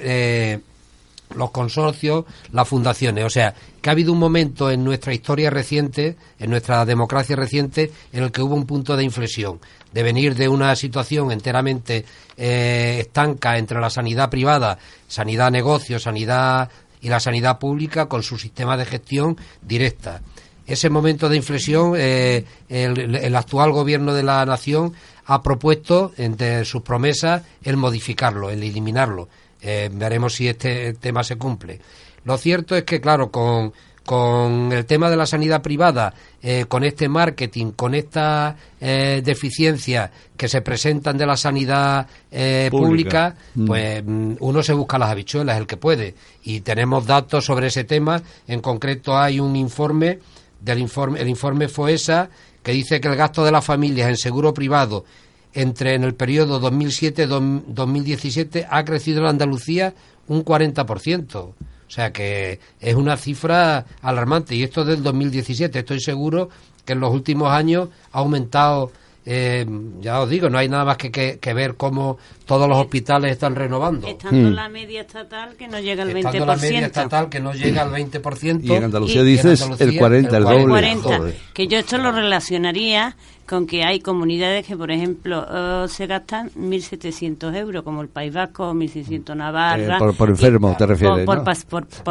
los consorcios, las fundaciones. O sea, que ha habido un momento en nuestra historia reciente, en nuestra democracia reciente, en el que hubo un punto de inflexión de venir de una situación enteramente eh, estanca entre la sanidad privada, sanidad negocio, sanidad y la sanidad pública con su sistema de gestión directa. Ese momento de inflexión, eh, el, actual gobierno de la nación ha propuesto, entre sus promesas, el modificarlo, el eliminarlo. Eh, veremos si este tema se cumple. Lo cierto es que, claro, con con el tema de la sanidad privada, eh, con este marketing, con esta eh, deficiencia que se presentan de la sanidad eh, pública, mm. pues mm, uno se busca las habichuelas, el que puede. Y tenemos datos sobre ese tema. En concreto hay un informe del informe, el informe FOESA, que dice que el gasto de las familias en seguro privado entre en el periodo 2007-2017 ha crecido en Andalucía un 40%. O sea que es una cifra alarmante. Y esto del 2017. Estoy seguro que en los últimos años ha aumentado eh, ya os digo, no hay nada más que, que, ver cómo todos los hospitales están renovando. Estando hmm. la media estatal que no llega al 20%. Estando la media estatal que no llega al 20%. Y en Andalucía dices el 40, el, doble. que yo esto lo relacionaría con que hay comunidades que, por ejemplo, eh, se gastan 1.700 euros, como el País Vasco, 1.600 Navarra. Eh, por, enfermo, te refieres. Por,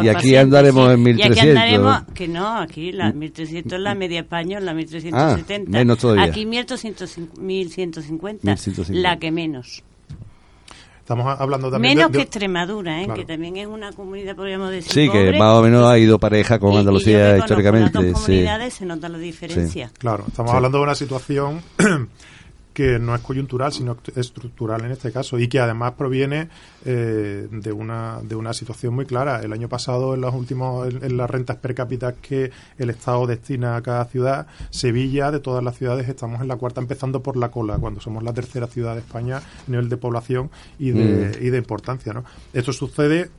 y aquí andaremos en 1.300. Y aquí andaremos, que no, aquí la 1.300 es la media española, la 1.370. Ah, menos todavía. Aquí 1.150, la que menos. Estamos hablando también menos que Extremadura, ¿eh? que también es una comunidad, podríamos decir. Sí, que más o menos ha ido pareja con Andalucía históricamente. En las comunidades se nota la diferencia. Claro, estamos hablando de una situación que no es coyuntural, sino estructural en este caso, y que además proviene eh, de, una, de una situación muy clara. El año pasado, en, los últimos, en, las rentas per cápita que el Estado destina a cada ciudad, Sevilla, de todas las ciudades, estamos en la cuarta, empezando por la cola, cuando somos la tercera ciudad de España a nivel de población y de, mm. y de importancia. ¿no? Esto sucede,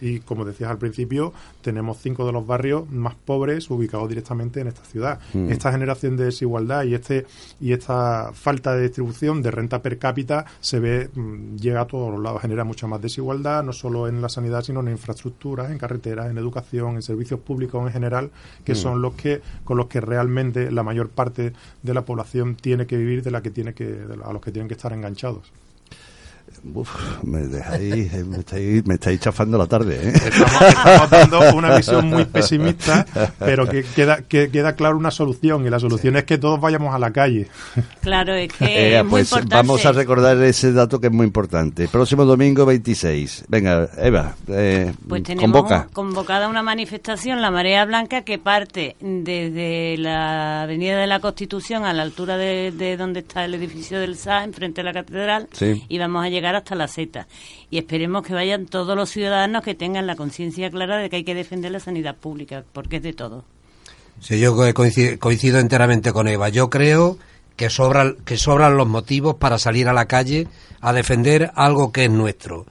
y como decías al principio, tenemos cinco de los barrios más pobres ubicados directamente en esta ciudad. Mm. Esta generación de desigualdad y, este, y esta falta de distribución de renta per cápita se ve, mm, llega a todos los lados, genera mucha más desigualdad, no solo en la sanidad, sino en infraestructuras, en carreteras, en educación, en servicios públicos en general, que mm. son los que, con los que realmente la mayor parte de la población tiene que vivir, de la que tiene que, a los que tienen que estar enganchados. Uf, me dejáis, eh, me estáis, me estáis chafando la tarde. ¿eh? Estamos, dando una visión muy pesimista, pero que queda, que queda claro una solución, y la solución es que todos vayamos a la calle. Claro, es que eh, pues vamos a recordar ese dato que es muy importante. Próximo domingo 26. Venga, Eva, eh, pues tenemos convoca. convocada una manifestación, la Marea Blanca, que parte desde la Avenida de la Constitución a la altura de, de donde está el edificio del SA, enfrente de la catedral, y vamos a llegar hasta la Z. Y esperemos que vayan todos los ciudadanos que tengan la conciencia clara de que hay que defender la sanidad pública, porque es de todo. Sí, yo coincido, enteramente con Eva. Yo creo que, sobran, que sobran los motivos para salir a la calle a defender algo que es nuestro.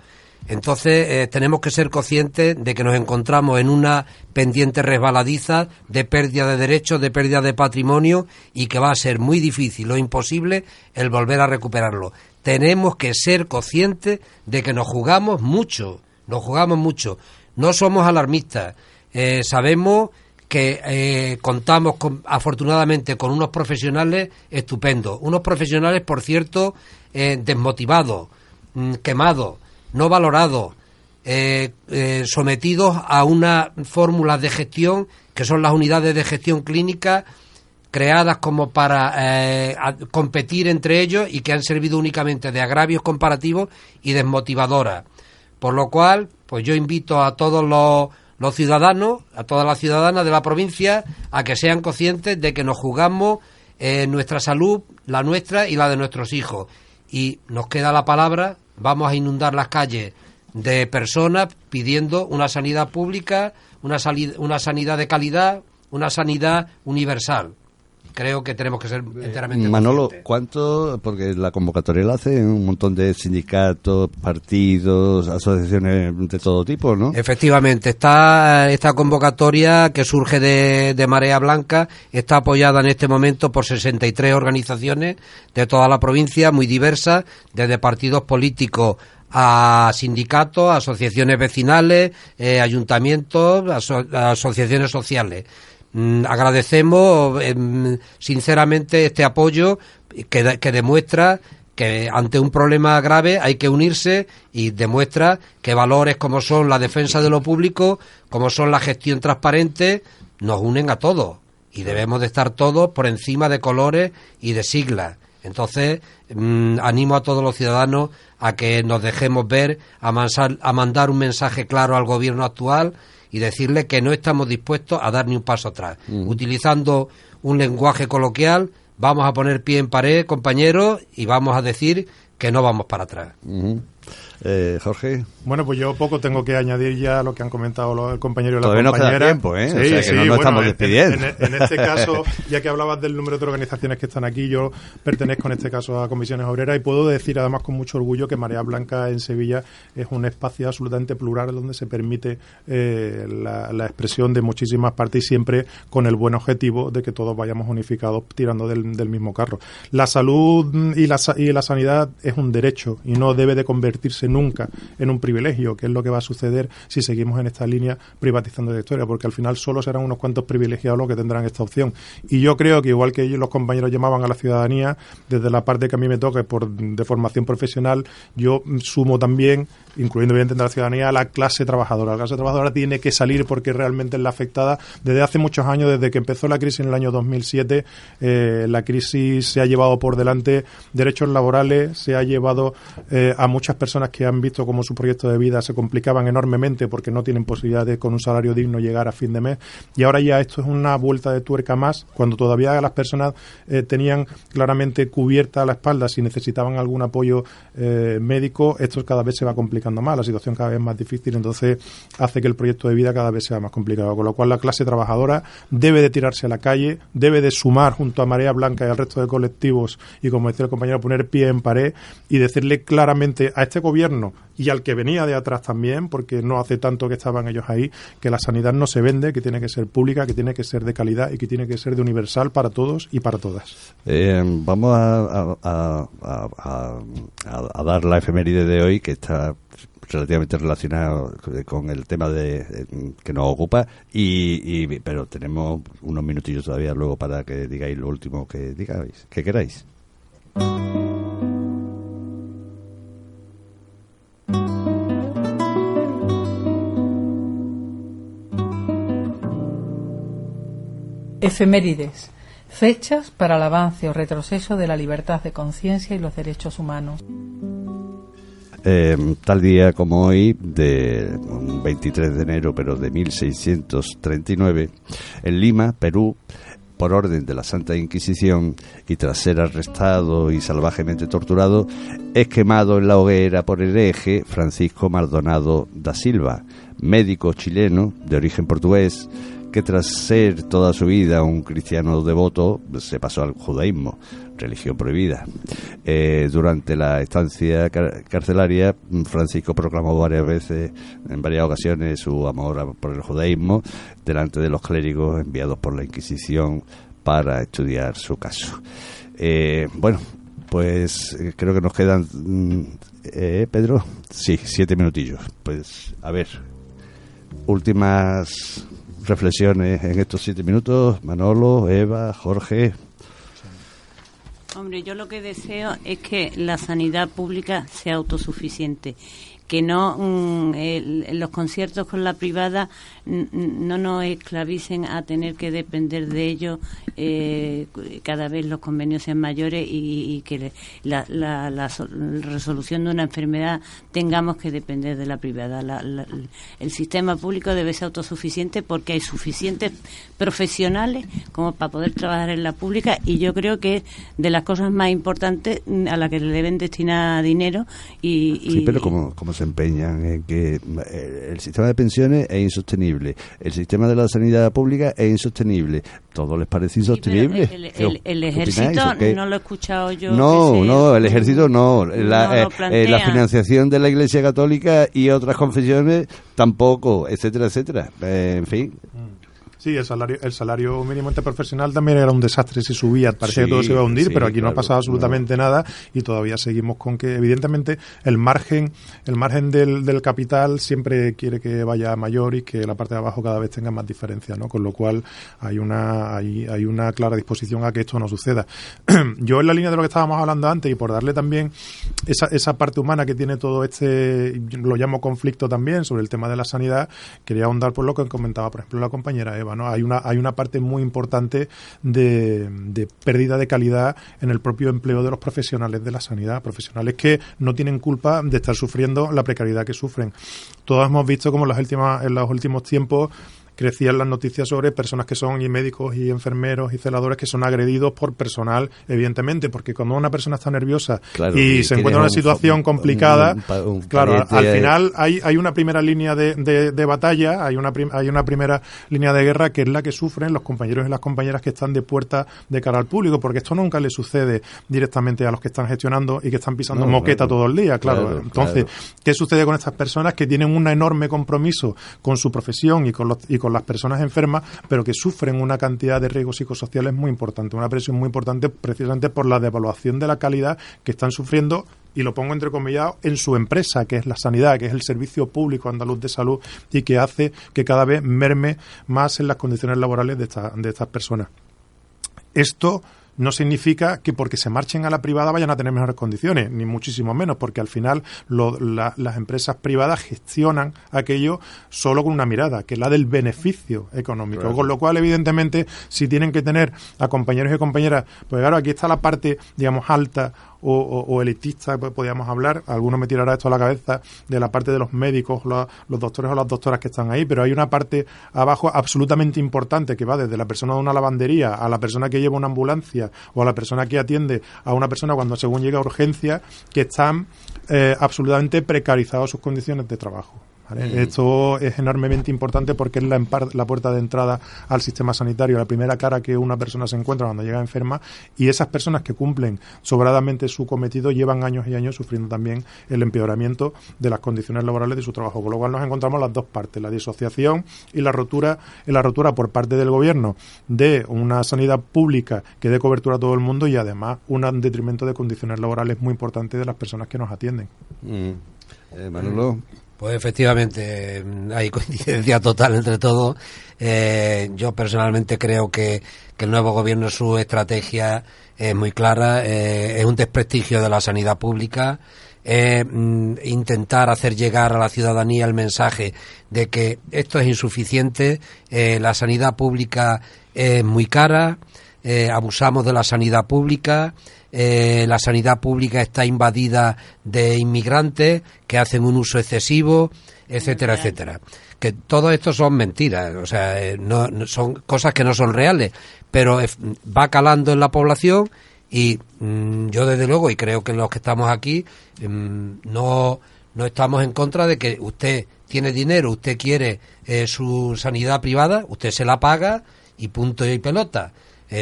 Entonces eh, tenemos que ser conscientes de que nos encontramos en una pendiente resbaladiza de pérdida de derechos, de pérdida de patrimonio y que va a ser muy difícil o imposible el volver a recuperarlo tenemos que ser conscientes de que nos jugamos mucho, nos jugamos mucho. No somos alarmistas, eh, sabemos que eh, contamos afortunadamente con unos profesionales estupendos, unos profesionales, por cierto, eh, desmotivados, mm, quemados, no valorados, sometidos a unas fórmulas de gestión que son las unidades de gestión clínica creadas como para eh, competir entre ellos y que han servido únicamente de agravios comparativos y desmotivadoras. Por lo cual, pues yo invito a todos los, ciudadanos, a todas las ciudadanas de la provincia, a que sean conscientes de que nos jugamos eh, nuestra salud, la nuestra y la de nuestros hijos. Y nos queda la palabra, vamos a inundar las calles de personas pidiendo una sanidad pública, una, una sanidad de calidad, una sanidad universal creo que tenemos que ser enteramente Manolo, ¿cuánto? Porque la convocatoria la hacen un montón de sindicatos, partidos, asociaciones de todo tipo, ¿no? Efectivamente, está esta convocatoria que surge de, de Marea Blanca, está apoyada en este momento por 63 organizaciones de toda la provincia, muy diversas, desde partidos políticos a sindicatos, asociaciones vecinales, eh, ayuntamientos, asociaciones sociales. Mm, agradecemos em, sinceramente este apoyo que, que demuestra que ante un problema grave hay que unirse y demuestra que valores como son la defensa de lo público, como son la gestión transparente, nos unen a todos y debemos de estar todos por encima de colores y de siglas. Entonces, mm, animo a todos los ciudadanos a que nos dejemos ver, a, a mandar un mensaje claro al gobierno actual y decirle que no estamos dispuestos a dar ni un paso atrás. Mm. Utilizando un lenguaje coloquial, vamos a poner pie en pared, compañeros, y vamos a decir que no vamos para atrás. Eh, Jorge. Bueno, pues yo poco tengo que añadir ya lo que han comentado el compañero y la Todavía compañera. nos queda tiempo, ¿eh? Sí, o sea, que sí, no nos bueno, estamos en- despidiendo. En, en este caso, ya que hablabas del número de organizaciones que están aquí, yo pertenezco en este caso a Comisiones Obreras y puedo decir además con mucho orgullo que Marea Blanca en Sevilla es un espacio absolutamente plural donde se permite eh, la, la expresión de muchísimas partes y siempre con el buen objetivo de que todos vayamos unificados tirando del, del mismo carro. La salud y la, y la sanidad es un derecho y no debe de convertirse nunca en un privilegio, que es lo que va a suceder si seguimos en esta línea privatizando la historia, porque al final solo serán unos cuantos privilegiados los que tendrán esta opción. Y yo creo que igual que ellos, los compañeros llamaban a la ciudadanía, desde la parte que a mí me toca por de formación profesional, yo sumo también, incluyendo evidentemente a la ciudadanía, a la clase trabajadora. La clase trabajadora tiene que salir porque realmente es la afectada desde hace muchos años, desde que empezó la crisis en el año 2007, eh, la crisis se ha llevado por delante derechos laborales, se ha llevado eh, a muchas personas que han visto cómo su proyecto de vida se complicaban enormemente porque no tienen posibilidad de con un salario digno llegar a fin de mes y ahora ya esto es una vuelta de tuerca más cuando todavía las personas eh, tenían claramente cubierta la espalda si necesitaban algún apoyo eh, médico esto cada vez se va más la situación cada vez más difícil entonces hace que el proyecto de vida cada vez sea más complicado con lo cual la clase trabajadora debe de tirarse a la calle debe de sumar junto a Marea Blanca y al resto de colectivos y como decía el compañero poner pie en pared y decirle claramente a este gobierno y al que venía de atrás también, porque no hace tanto que estaban ellos ahí, que la sanidad no se vende, que tiene que ser pública, que tiene que ser de calidad y que tiene que ser de universal para todos y para todas. Eh, vamos a- a dar la efeméride de hoy, que está relativamente relacionado con el tema de eh, que nos ocupa y, y- pero tenemos unos minutillos todavía luego para que digáis lo último que digáis que queráis Efemérides. Fechas para el avance o retroceso de la libertad de conciencia y los derechos humanos. Eh, tal día como hoy, de un 23 de enero, pero de 1639, en Lima, Perú, por orden de la Santa Inquisición y tras ser arrestado y salvajemente torturado, es quemado en la hoguera por hereje Francisco Maldonado da Silva, médico chileno de origen portugués, que tras ser toda su vida un cristiano devoto, se pasó al judaísmo, religión prohibida. Eh, durante la estancia car- carcelaria, Francisco proclamó varias veces, en varias ocasiones, su amor por el judaísmo delante de los clérigos enviados por la Inquisición para estudiar su caso. Eh, bueno, pues eh, creo que nos quedan, mm, eh, Pedro, sí, siete minutillos. Pues a ver, últimas reflexiones en estos siete minutos. Manolo, Eva, Jorge. Hombre, yo lo que deseo es que la sanidad pública sea autosuficiente, que no mm, el- los conciertos con la privada no nos esclavicen a tener que depender de ellos eh, cada vez los convenios sean mayores y, y que la, la- la so- resolución de una enfermedad tengamos que depender de la privada. La- el sistema público debe ser autosuficiente porque hay suficientes profesionales como para poder trabajar en la pública y yo creo que es de las cosas más importantes mm, a las que le deben destinar dinero y, y- Sí, pero como, como se empeñan en que eh, el sistema de pensiones es insostenible, el sistema de la sanidad pública es insostenible. ¿Todo les parece Sí, insostenible? el, ¿Qué el- el ejército no lo he escuchado yo. No, no, el ejército no. La, no eh, eh, la financiación de la Iglesia Católica y otras confesiones tampoco, etcétera, etcétera. Eh, en fin. Sí, el salario, el salario mínimo interprofesional también era un desastre si subía, parecía Sí, que todo se iba a hundir, sí, pero aquí no ha pasado absolutamente nada y todavía seguimos con que evidentemente el margen, el margen del, del capital siempre quiere que vaya mayor y que la parte de abajo cada vez tenga más diferencia, ¿no? Con lo cual hay una, hay, hay una clara disposición a que esto no suceda. Yo en la línea de lo que estábamos hablando antes y por darle también esa, esa parte humana que tiene todo este, lo llamo conflicto también sobre el tema de la sanidad, quería ahondar por lo que comentaba, por ejemplo, la compañera Eva, Hay una, hay una parte muy importante de, de pérdida de calidad en el propio empleo de los profesionales de la sanidad, profesionales que no tienen culpa de estar sufriendo la precariedad que sufren. Todos hemos visto como en, las últimas, en los últimos tiempos crecían las noticias sobre personas que son y médicos y enfermeros y celadores que son agredidos por personal, evidentemente, porque cuando una persona está nerviosa y, se encuentra en una situación complicada, claro, al final hay, hay una primera línea de, de, batalla, hay una, hay una primera línea de guerra que es la que sufren los compañeros y las compañeras que están de puerta de cara al público, porque esto nunca le sucede directamente a los que están gestionando y que están pisando moqueta todo el día, claro. Entonces, ¿qué sucede con estas personas que tienen un enorme compromiso con su profesión y con, los, y con las personas enfermas, pero que sufren una cantidad de riesgos psicosociales muy importante, una presión muy importante precisamente por la devaluación de la calidad que están sufriendo y lo pongo entre comillas, en su empresa, que es la sanidad, que es el servicio público andaluz de salud y que hace que cada vez merme más en las condiciones laborales de, de estas personas. Esto no significa que porque se marchen a la privada vayan a tener mejores condiciones, ni muchísimo menos, porque al final las empresas privadas gestionan aquello solo con una mirada, que es la del beneficio económico. Con lo cual, evidentemente, si tienen que tener a compañeros y compañeras, pues claro, aquí está la parte, digamos, alta o, elitista, pues, podríamos hablar, alguno me tirará esto a la cabeza, de la parte de los médicos, los, doctores o las doctoras que están ahí, pero hay una parte abajo absolutamente importante que va desde la persona de una lavandería a la persona que lleva una ambulancia o a la persona que atiende a una persona cuando según llega a urgencia, que están eh, absolutamente precarizados sus condiciones de trabajo. Esto es enormemente importante porque es la, la, puerta de entrada al sistema sanitario, la primera cara que una persona se encuentra cuando llega enferma y esas personas que cumplen sobradamente su cometido llevan años y años sufriendo también el empeoramiento de las condiciones laborales de su trabajo, con lo cual nos encontramos las dos partes, la disociación y la rotura, la rotura por parte del gobierno de una sanidad pública que dé cobertura a todo el mundo y además un detrimento de condiciones laborales muy importantes de las personas que nos atienden. Mm. Eh, Manolo. Pues efectivamente hay coincidencia total entre todos. Eh, yo personalmente creo que, el nuevo gobierno, su estrategia es muy clara, eh, es un desprestigio de la sanidad pública, mm, intentar hacer llegar a la ciudadanía el mensaje de que esto es insuficiente, eh, la sanidad pública es muy cara, abusamos de la sanidad pública, eh, la sanidad pública está invadida de inmigrantes que hacen un uso excesivo, etcétera, etcétera. Que todo esto son mentiras, o sea, eh, no, son cosas que no son reales, pero va calando en la población y mm, yo desde luego, y creo que los que estamos aquí, mm, no, no estamos en contra de que usted tiene dinero, usted quiere eh, su sanidad privada, usted se la paga y punto y pelota.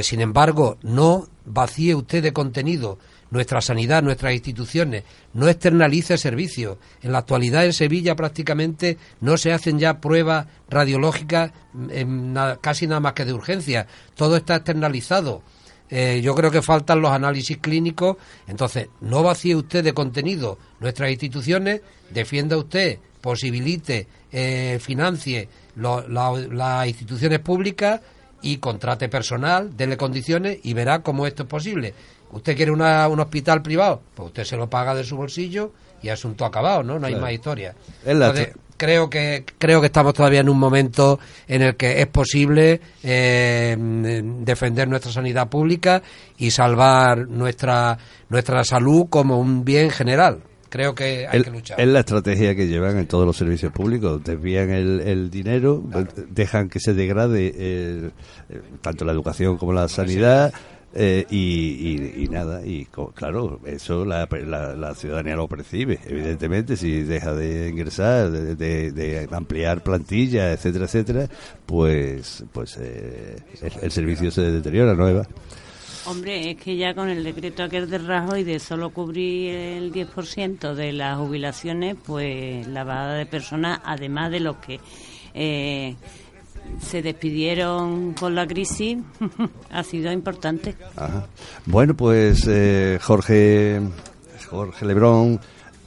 Sin embargo, no vacíe usted de contenido nuestra sanidad, nuestras instituciones, no externalice servicios. En la actualidad en Sevilla prácticamente no se hacen ya pruebas radiológicas casi nada más que de urgencia. Todo está externalizado. Eh, yo creo que faltan los análisis clínicos. Entonces, no vacíe usted de contenido nuestras instituciones, defienda usted, posibilite, eh, financie las instituciones públicas y contrate personal, dele condiciones y verá cómo esto es posible. ¿Usted quiere un hospital privado? Pues usted se lo paga de su bolsillo y asunto acabado, ¿no? No hay más historia. creo que creo que estamos todavía en un momento en el que es posible eh, defender nuestra sanidad pública y salvar nuestra nuestra salud como un bien general creo que hay que luchar. Es la estrategia que llevan en todos los servicios públicos. Desvían el, dinero, dejan que se degrade eh, tanto la educación como la sanidad. Eh, y, nada, y claro, eso la, la, ciudadanía lo percibe, evidentemente, si deja de ingresar, de, ampliar plantilla, etcétera, etcétera, pues pues eh, el, servicio se deteriora, ¿no, Eva? Hombre, es que ya con el decreto aquel de Rajoy de solo cubrir el 10% de las jubilaciones, pues la bajada de personas, además de los que eh, se despidieron con la crisis, ha sido importante. Bueno, pues eh, Jorge, Jorge Lebrón,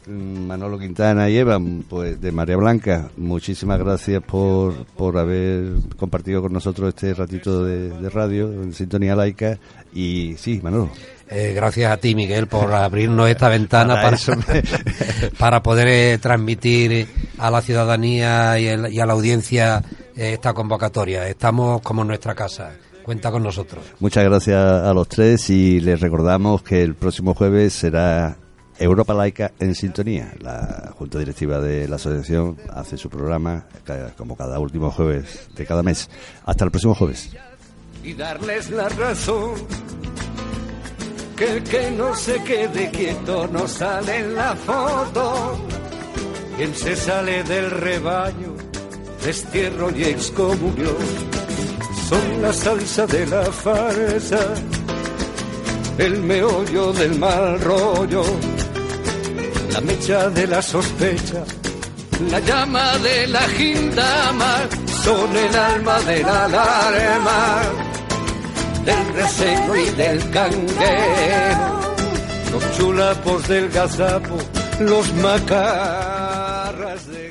Manolo Quintana y Eva, pues de María Blanca, muchísimas gracias por, por haber compartido con nosotros este ratito de, radio en Sintonía Laica. Y sí, Manolo. Eh, gracias a ti, Miguel, por abrirnos esta ventana para, para, poder eh, transmitir a la ciudadanía y, a la audiencia eh, esta convocatoria. Estamos como en nuestra casa. Cuenta con nosotros. Muchas gracias a los tres y les recordamos que el próximo jueves será Europa Laica en sintonía. La Junta Directiva de la Asociación hace su programa como cada último jueves de cada mes. Hasta el próximo jueves. Y darles la razón. Que el que no se quede quieto no sale en la foto. Quien se sale del rebaño, destierro y excomunión. Son la salsa de la farsa, el meollo del mal rollo la mecha de la sospecha, la llama de la gindama, son el alma de la alarma, del reseño y del canguero, los chulapos del gazapo, los macarras de.